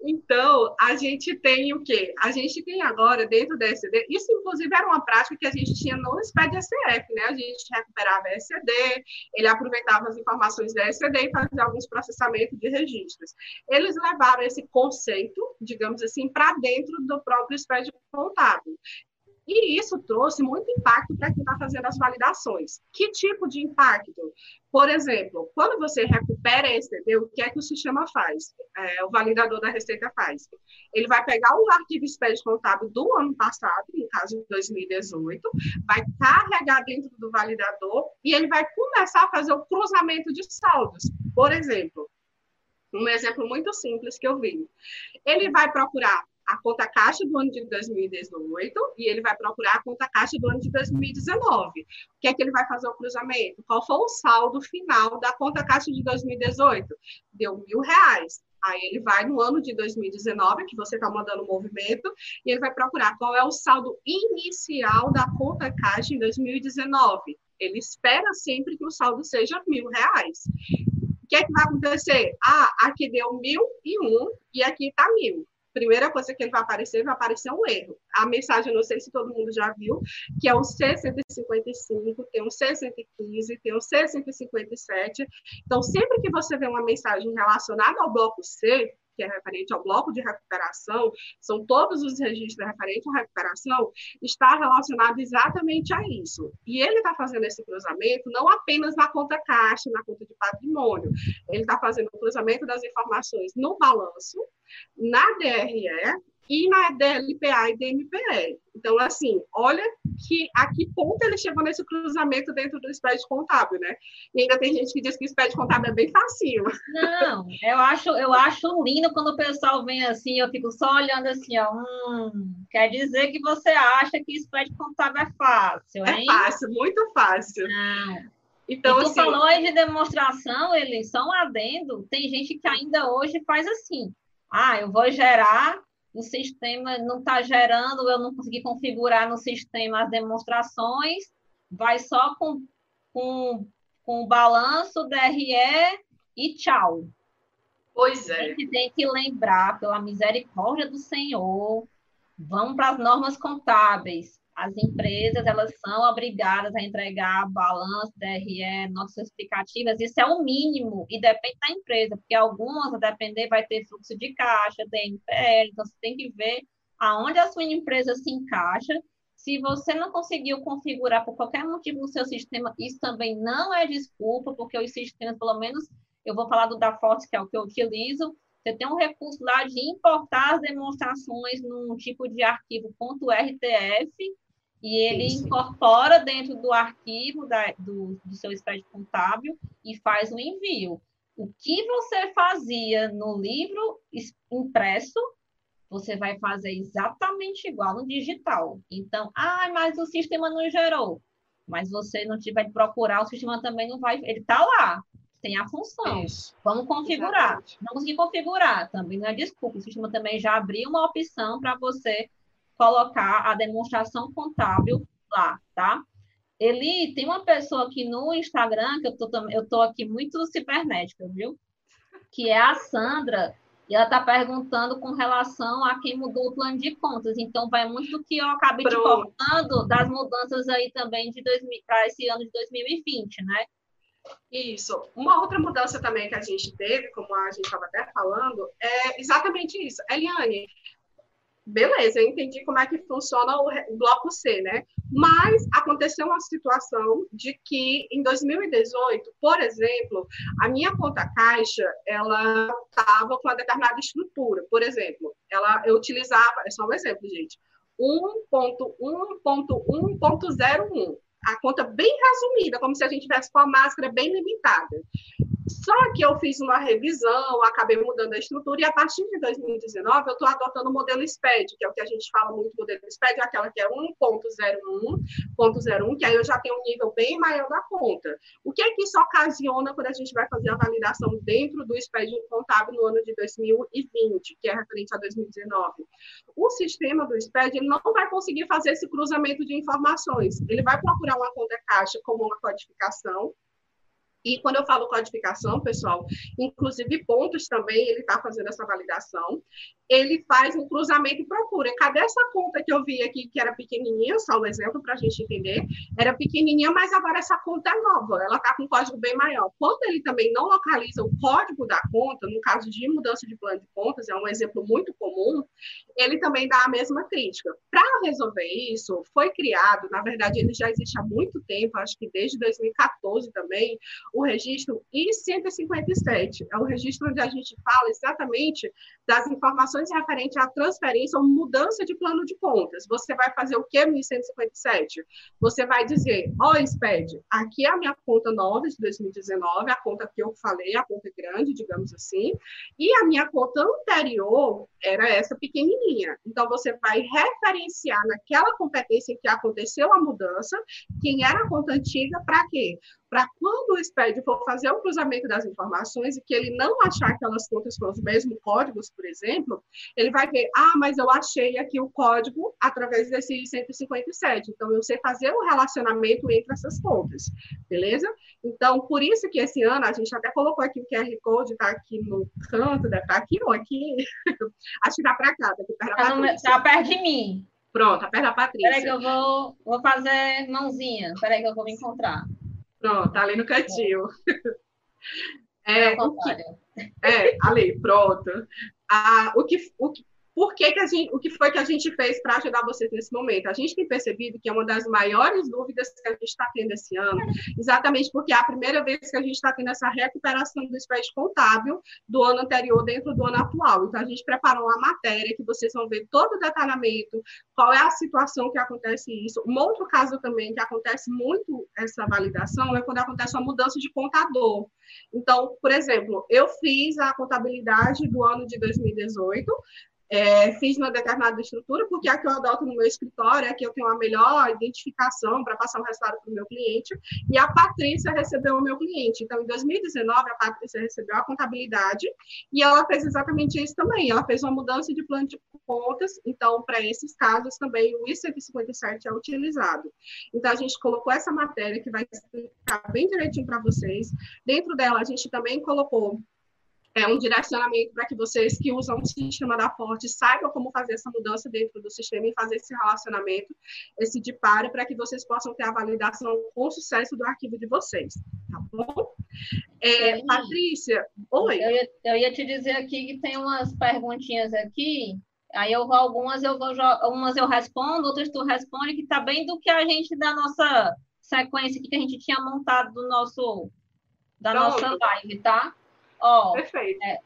Então, a gente tem o quê? A gente tem agora, dentro da ECD, isso inclusive era uma prática que a gente tinha no SPED SF, né? A gente recuperava a ECD, ele aproveitava as informações da ECD e fazia alguns processamentos de registros. Eles levaram esse conceito, digamos assim, para dentro do próprio SPED contábil. E isso trouxe muito impacto para quem está fazendo as validações. Que tipo de impacto? Por exemplo, quando você recupera esse ECD, o que é que o sistema faz? É, o validador da Receita faz? Ele vai pegar o arquivo SPED contábil do ano passado, no caso de 2018, vai carregar dentro do validador e ele vai começar a fazer o cruzamento de saldos. Por exemplo, um exemplo muito simples que eu vi. Ele vai procurar a conta caixa do ano de 2018 e ele vai procurar a conta caixa do ano de 2019. O que é que ele vai fazer o cruzamento? Qual foi o saldo final da conta caixa de 2018? Deu mil reais. Aí ele vai no ano de 2019, que você está mandando o movimento, e ele vai procurar qual é o saldo inicial da conta caixa em 2019. Ele espera sempre que o saldo seja mil reais. O que é que vai acontecer? Ah, aqui deu mil e um e aqui está mil primeira coisa que ele vai aparecer, vai aparecer um erro. A mensagem, não sei se todo mundo já viu, que é o C155, tem um C115, tem um C157. Então, sempre que você vê uma mensagem relacionada ao bloco C, que é referente ao bloco de recuperação, são todos os registros referentes à recuperação, está relacionado exatamente a isso. E ele está fazendo esse cruzamento não apenas na conta caixa, na conta de patrimônio, ele está fazendo o cruzamento das informações no balanço, na DRE e na DLPA e DMPE. Então, assim, olha que a que ponto ele chegou nesse cruzamento dentro do SPED contábil, né? E ainda tem gente que diz que o SPED contábil é bem fácil.
Não, eu acho, eu acho lindo quando o pessoal vem assim, eu fico só olhando assim, ó, hum, quer dizer que você acha que o SPED contábil é fácil,
é hein? É fácil, muito fácil.
Não. Então, e tu assim, falou aí de demonstração, ele só um adendo, tem gente que ainda hoje faz assim, ah, eu vou gerar o sistema não está gerando, eu não consegui configurar no sistema as demonstrações, vai só com, com, com o balanço, DRE e tchau.
Pois é.
A gente tem que lembrar, pela misericórdia do Senhor, Vamos para as normas contábeis. As empresas elas são obrigadas a entregar balanço, DRE, notas explicativas. Isso é o mínimo e depende da empresa, porque algumas, a depender, vai ter fluxo de caixa, DNPL. Então, você tem que ver aonde a sua empresa se encaixa. Se você não conseguiu configurar por qualquer motivo no seu sistema, isso também não é desculpa, porque os sistemas, pelo menos, eu vou falar do da Forte, que é o que eu utilizo, você tem um recurso lá de importar as demonstrações num tipo de arquivo .rtf e ele Isso. incorpora dentro do arquivo da, do, do seu spread contábil e faz o envio. O que você fazia no livro impresso, você vai fazer exatamente igual no digital. Então, ah, mas o sistema não gerou. Mas você não tiver de procurar, o sistema também não vai. Ele está lá tem a função. Isso. Vamos configurar. Exatamente. Não consegui configurar, também não é desculpa. O sistema também já abriu uma opção para você colocar a demonstração contábil lá, tá? Eli, tem uma pessoa aqui no Instagram, que eu tô, eu tô aqui muito cibernética, viu? Que é a Sandra, e ela está perguntando com relação a quem mudou o plano de contas. Então, vai muito do que eu acabei Pronto. te contando das mudanças aí também de para esse ano de 2020, né?
Isso. Uma outra mudança também que a gente teve, como a gente estava até falando, é exatamente isso. Eliane, beleza, eu entendi como é que funciona o, bloco C, né? Mas aconteceu uma situação de que em 2018, por exemplo, a minha conta caixa, ela estava com uma determinada estrutura. Por exemplo, ela eu utilizava, é só um exemplo, gente, 1.1.1.01 a conta bem resumida, como se a gente tivesse com a máscara bem limitada. Só que eu fiz uma revisão, acabei mudando a estrutura, e a partir de 2019 eu estou adotando o modelo SPED, que é o que a gente fala muito do modelo SPED, aquela que é 1.01.01, que aí eu já tenho um nível bem maior da conta. O que é que isso ocasiona quando a gente vai fazer a validação dentro do SPED contábil no ano de 2020, que é referente a 2019? O sistema do SPED não vai conseguir fazer esse cruzamento de informações. Ele vai procurar uma conta caixa como uma codificação, e quando eu falo codificação, pessoal, inclusive pontos também, ele está fazendo essa validação ele faz um cruzamento e procura. Cadê essa conta que eu vi aqui, que era pequenininha, só um exemplo para a gente entender? Era pequenininha, mas agora essa conta é nova, ela está com um código bem maior. Quando ele também não localiza o código da conta, no caso de mudança de plano de contas, é um exemplo muito comum, ele também dá a mesma crítica. Para resolver isso, foi criado, na verdade, ele já existe há muito tempo, acho que desde 2014 também, o registro I-157. É o registro onde a gente fala exatamente das informações referentes à transferência ou mudança de plano de contas. Você vai fazer o que no 1157? Você vai dizer, ó, oh, SPED, aqui é a minha conta nova de 2019, a conta que eu falei, a conta grande, digamos assim, e a minha conta anterior era essa pequenininha. Então, você vai referenciar naquela competência em que aconteceu a mudança, quem era a conta antiga, para quê? Para quando o SPED for fazer o cruzamento das informações e que ele não achar aquelas contas com os mesmos códigos, por exemplo, ele vai ver, ah, mas eu achei aqui o código através desse 157, então eu sei fazer o relacionamento entre essas contas, beleza? Então, por isso que esse ano, a gente até colocou aqui o QR Code, está aqui no canto, deve estar tá aqui ou aqui, acho que está para cá, está perto
da Está perto de mim.
Pronto, tá perto da Patrícia.
Peraí que eu vou, vou fazer mãozinha, peraí que eu vou me encontrar.
Pronto, tá ali no cantinho. É, é, o que, é ali, pronto. Ah, o, que, o, que, por que, que a gente, o que foi que a gente fez para ajudar vocês nesse momento? A gente tem percebido que é uma das maiores dúvidas que a gente está tendo esse ano, exatamente porque é a primeira vez que a gente está tendo essa recuperação do spread contábil do ano anterior dentro do ano atual. Então, a gente preparou uma matéria que vocês vão ver todo o detalhamento, qual é a situação que acontece isso. Um outro caso também que acontece muito essa validação é quando acontece uma mudança de contador. Então, por exemplo, eu fiz a contabilidade do ano de 2018, é, fiz uma determinada estrutura, porque a que eu adoto no meu escritório é que eu tenho a melhor identificação para passar o resultado para o meu cliente, e a Patrícia recebeu o meu cliente. Então, em 2019, a Patrícia recebeu a contabilidade, e ela fez exatamente isso também. Ela fez uma mudança de plano de contas, então, para esses casos também o I-157 é utilizado. Então, a gente colocou essa matéria que vai explicar bem direitinho para vocês. Dentro dela, a gente também colocou é um direcionamento para que vocês que usam o sistema da Forte saibam como fazer essa mudança dentro do sistema e fazer esse relacionamento, esse de pare, para que vocês possam ter a validação com sucesso do arquivo de vocês, tá bom? É, Patrícia, oi.
Eu ia, eu ia, te dizer aqui que tem umas perguntinhas aqui, aí eu vou algumas eu vou umas eu respondo, outras tu responde, que tá bem do que a gente da nossa sequência que a gente tinha montado do nosso da Pronto. nossa live, tá? Ó, Perfeito. É,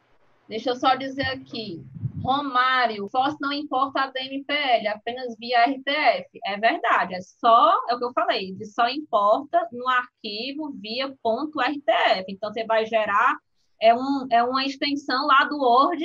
deixa eu só dizer aqui. Romário, FOS não importa a DMPL, apenas via RTF. É verdade, é só, é o que eu falei, ele só importa no arquivo via ponto .rtf. Então, você vai gerar, é, um, é uma extensão lá do Word,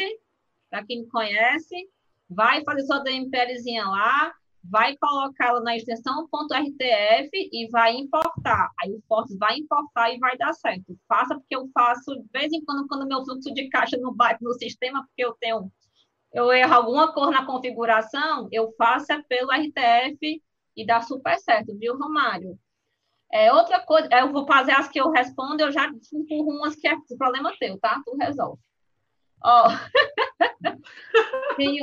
para quem conhece, vai fazer sua DMPLzinha lá, vai colocá-lo na extensão .rtf e vai importar. Aí o Force vai importar e vai dar certo. Faça porque eu faço de vez em quando quando meu fluxo de caixa não bate no sistema porque eu tenho eu erro alguma cor na configuração, eu faço é pelo RTF e dá super certo, viu, Romário? É, outra coisa, eu vou fazer as que eu respondo, eu já empurro umas que é problema teu, tá? Tu resolve. Ó, tem,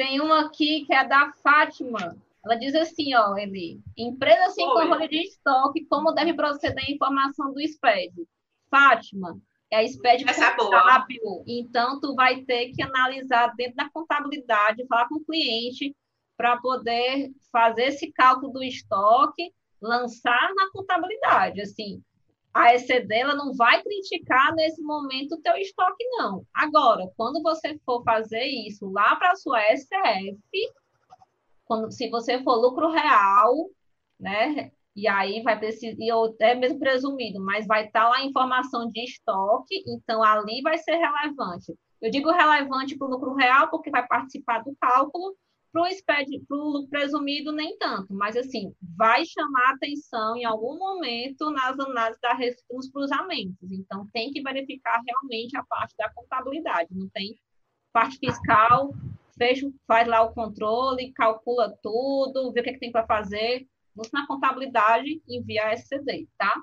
tem uma aqui que é da Fátima. Ela diz assim, ó, Eli, empresa sem controle de estoque, como deve proceder a informação do SPED? Fátima, é a SPED
Essa é
contábil, é então tu vai ter que analisar dentro da contabilidade, falar com o cliente para poder fazer esse cálculo do estoque, lançar na contabilidade, assim, a ECD ela não vai criticar nesse momento o teu estoque, não. Agora, quando você for fazer isso lá para a sua SF, quando, se você for lucro real, né? E aí vai precisar, e até mesmo presumido, mas vai estar tá lá a informação de estoque, então ali vai ser relevante. Eu digo relevante para o lucro real, porque vai participar do cálculo, para o presumido, nem tanto, mas assim, vai chamar atenção em algum momento nas análises da nos cruzamentos. Então, tem que verificar realmente a parte da contabilidade, não tem parte fiscal, fecha, faz lá o controle, calcula tudo, vê o que, é que tem para fazer. Na contabilidade, envia a SCD, tá?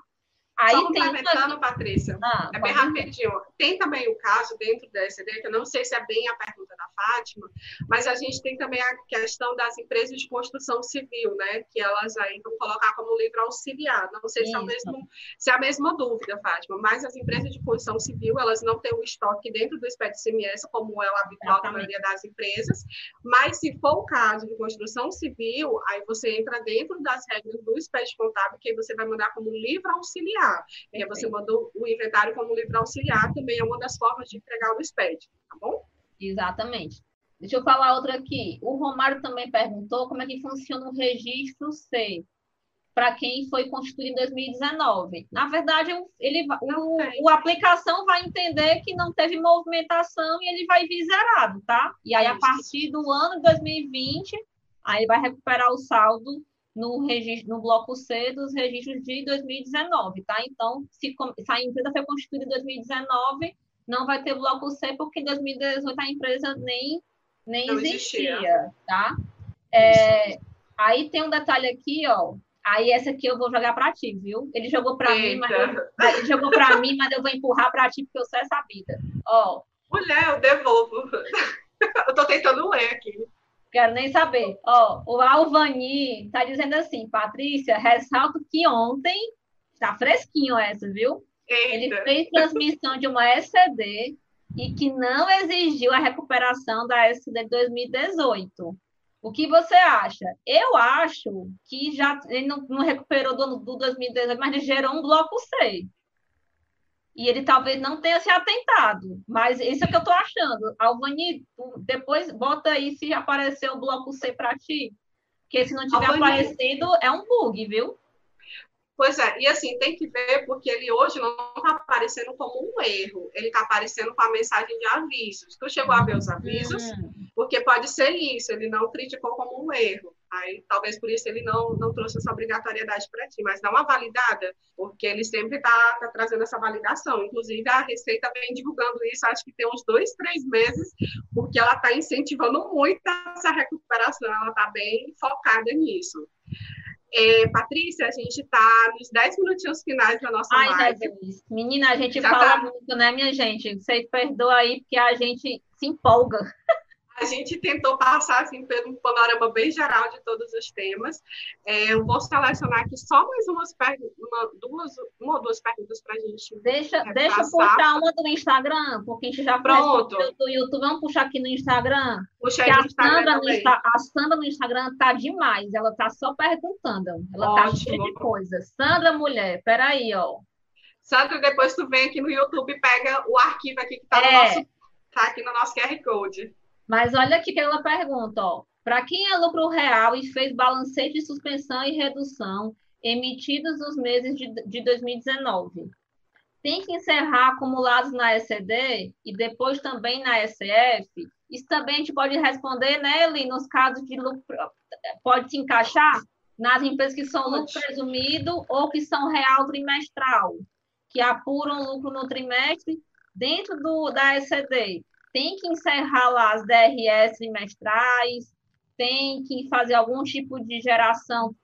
Aí Só complementando, uma... Patrícia, ah, é bem rapidinho. Tem também o caso dentro da SD, que eu não sei se é bem a pergunta da Fátima, mas a gente tem também a questão das empresas de construção civil, né? Que elas aí vão colocar como livro auxiliar. Não sei se é, mesmo, se é, a mesma dúvida, Fátima, mas as empresas de construção civil, elas não têm o estoque dentro do SPED CMS, como é o habitual da maioria das empresas, mas se for o caso de construção civil, aí você entra dentro das regras do SPED contábil, que você vai mandar como livro auxiliar auxiliar. É, você mandou o inventário como livro auxiliar, também é uma das formas de entregar o SPED, tá bom?
Exatamente. Deixa eu falar outra aqui. O Romário também perguntou como é que funciona o registro C para quem foi constituído em 2019. Na verdade, ele, o, o, a aplicação vai entender que não teve movimentação e ele vai vir zerado, tá? E aí, a partir do ano de 2020, aí vai recuperar o saldo no, registro, no bloco C dos registros de 2019, tá? Então, se, se a empresa foi constituída em 2019, não vai ter bloco C, porque em 2018 a empresa nem, nem existia. existia, tá? É, aí tem um detalhe aqui, ó. Aí essa aqui eu vou jogar para ti, viu? Ele jogou para mim, mas eu, ele jogou para mim, mas eu vou empurrar para ti porque eu sei essa vida. Ó.
Mulher, eu devolvo. eu tô tentando ler aqui.
Quero nem saber. Ó, o Alvani está dizendo assim, Patrícia, ressalto que ontem, está fresquinho essa, viu? Eita. Ele fez transmissão de uma SCD e que não exigiu a recuperação da SCD de 2018. O que você acha? Eu acho que já ele não, não recuperou do, do 2018, mas ele gerou um bloco C e ele talvez não tenha se atentado, mas isso é que eu estou achando. Alvani, depois bota aí se apareceu o bloco C para ti, porque se não tiver Alvani... aparecido, é um bug, viu?
Pois é, e assim, tem que ver, porque ele hoje não está aparecendo como um erro, ele está aparecendo com a mensagem de avisos. Tu chegou a ver os avisos? Hum. Porque pode ser isso, ele não criticou como um erro. Aí talvez por isso ele não, não trouxe essa obrigatoriedade para ti, mas dá uma validada, porque ele sempre está tá trazendo essa validação. Inclusive, a Receita vem divulgando isso, acho que tem uns dois, três meses, porque ela está incentivando muito essa recuperação, ela está bem focada nisso. É, Patrícia, a gente está nos 10 minutinhos finais da nossa
Ai,
live.
Jesus. Menina, a gente Já fala tá. muito, né, minha gente? Vocês perdoam aí, porque a gente se empolga.
A gente tentou passar assim, pelo um panorama bem geral de todos os temas. É, eu vou selecionar aqui só mais umas uma, duas, uma ou duas perguntas para a gente.
Deixa, deixa eu puxar uma do Instagram, porque a gente já
Pronto.
do YouTube. Vamos puxar aqui no Instagram.
Puxa aí Instagram
Sandra no Insta, a Sandra no Instagram tá demais. Ela tá só perguntando. Ela tá Ótimo. tá cheia de coisas. Sandra, mulher, peraí, ó.
Sandra, depois tu vem aqui no YouTube e pega o arquivo aqui que tá, é. no nosso, tá aqui no nosso QR Code.
Mas olha aqui que ela pergunta, ó. Para quem é lucro real e fez balanceio de suspensão e redução emitidos nos meses de, de 2019, tem que encerrar acumulados na ECD e depois também na SF? Isso também a gente pode responder, né, Eli, nos casos de lucro, pode se encaixar nas empresas que são lucro presumido ou que são real trimestral, que apuram lucro no trimestre dentro do, da ECD tem que encerrar lá as DRS trimestrais, tem que fazer algum tipo de geração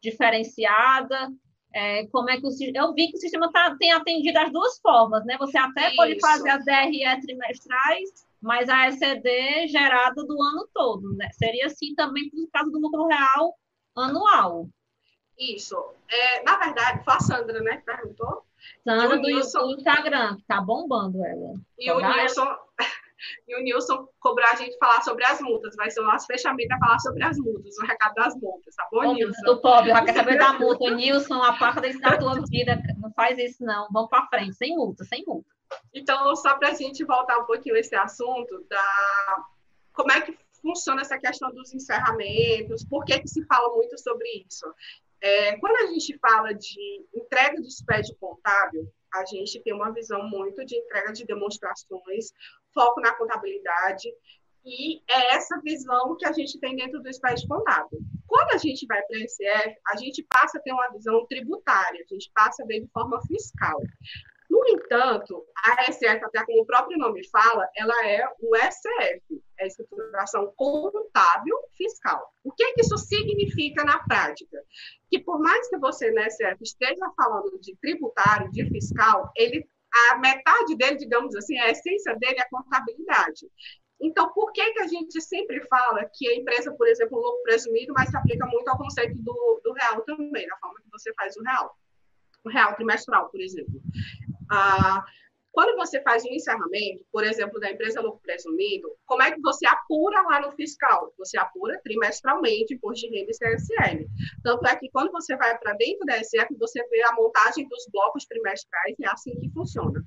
diferenciada. É, como é que o, eu vi que o sistema tá, tem atendido as duas formas, né? Você até Isso. pode fazer as DRE trimestrais, mas a ECD gerada do ano todo, né? Seria assim também no caso do lucro real anual.
Isso. É, na verdade, foi a Sandra, né, que perguntou.
Sandra do, Nilson... Instagram, que tá bombando ela.
E o Nilson, e o Nilson cobrou a gente falar sobre as multas. Vai ser o nosso fechamento a falar sobre as multas, o recado das multas, tá bom, Nilson?
Do pobre, quer saber da multa. Nilson, a desse da tua vida, não faz isso não. Vamos para frente, sem multa, sem multa.
Então, só para a gente voltar um pouquinho esse assunto da como é que funciona essa questão dos encerramentos, por que, que se fala muito sobre isso? É, quando a gente fala de entrega de SPED contábil, a gente tem uma visão muito de entrega de demonstrações, foco na contabilidade, e é essa visão que a gente tem dentro do SPED contábil. Quando a gente vai para a ECF, a gente passa a ter uma visão tributária, a gente passa a ver de forma fiscal. No entanto, a SF, até como o próprio nome fala, ela é o SF, é a estruturação contábil fiscal. O que, que isso significa na prática? Que por mais que você na SF esteja falando de tributário, de fiscal, ele a metade dele, digamos assim, a essência dele é a contabilidade. Então, por que, que a gente sempre fala que a empresa, por exemplo, lucro presumido, mas se aplica muito ao conceito do, do real também, da forma que você faz o real? O real trimestral, por exemplo. Ah, quando você faz um encerramento, por exemplo, da empresa lucro presumido, como é que você apura lá no fiscal? Você apura trimestralmente imposto de renda e CSL. Tanto é que quando você vai para dentro da SF, você vê a montagem dos blocos trimestrais e é assim que funciona.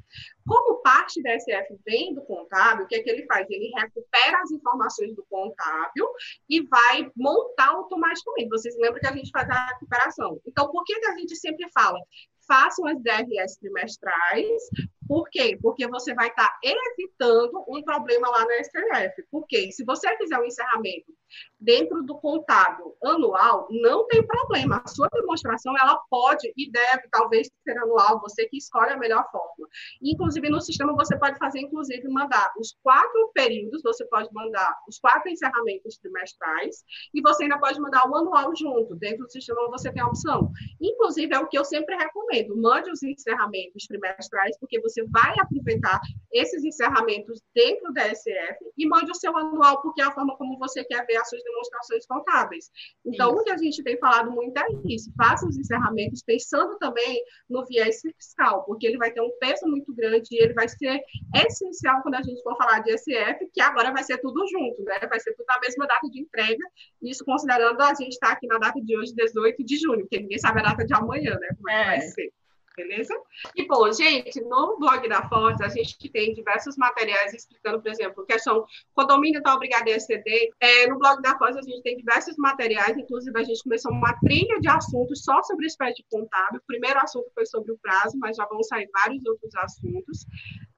Como parte da SF vem do contábil, o que, é que ele faz? Ele recupera as informações do contábil e vai montar automaticamente. Vocês lembram que a gente faz a recuperação. Então, por que, que a gente sempre fala? façam as DRS trimestrais. Por quê? Porque você vai estar evitando um problema lá na STF. Porque se você fizer um encerramento dentro do contábil anual, não tem problema. A sua demonstração ela pode e deve, talvez, ser anual, você que escolhe a melhor forma. Inclusive, no sistema, você pode fazer, inclusive, mandar os quatro períodos, você pode mandar os quatro encerramentos trimestrais, e você ainda pode mandar o anual junto. Dentro do sistema, você tem a opção. Inclusive, é o que eu sempre recomendo: mande os encerramentos trimestrais, porque você vai aproveitar esses encerramentos dentro da SF, e mande o seu anual, porque é a forma como você quer ver as suas demonstrações contábeis. Então, isso. o que a gente tem falado muito é isso. Faça os encerramentos pensando também no viés fiscal, porque ele vai ter um peso muito grande e ele vai ser essencial quando a gente for falar de SF, que agora vai ser tudo junto, né? Vai ser tudo na mesma data de entrega, isso considerando a gente estar tá aqui na data de hoje, 18 de junho, porque ninguém sabe a data de amanhã, né? Como é, que vai é. ser beleza? E, bom, gente, no blog da Forte, a gente tem diversos materiais explicando, por exemplo, questão condomínio está obrigado a exceder. É, no blog da Forte, a gente tem diversos materiais, inclusive a gente começou uma trilha de assuntos só sobre o espécie contábil. O primeiro assunto foi sobre o prazo, mas já vão sair vários outros assuntos.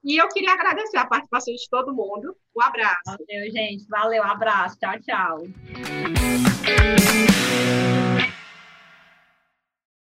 E eu queria agradecer a participação de todo mundo. Um abraço.
Valeu, gente. Valeu, abraço. Tchau, tchau.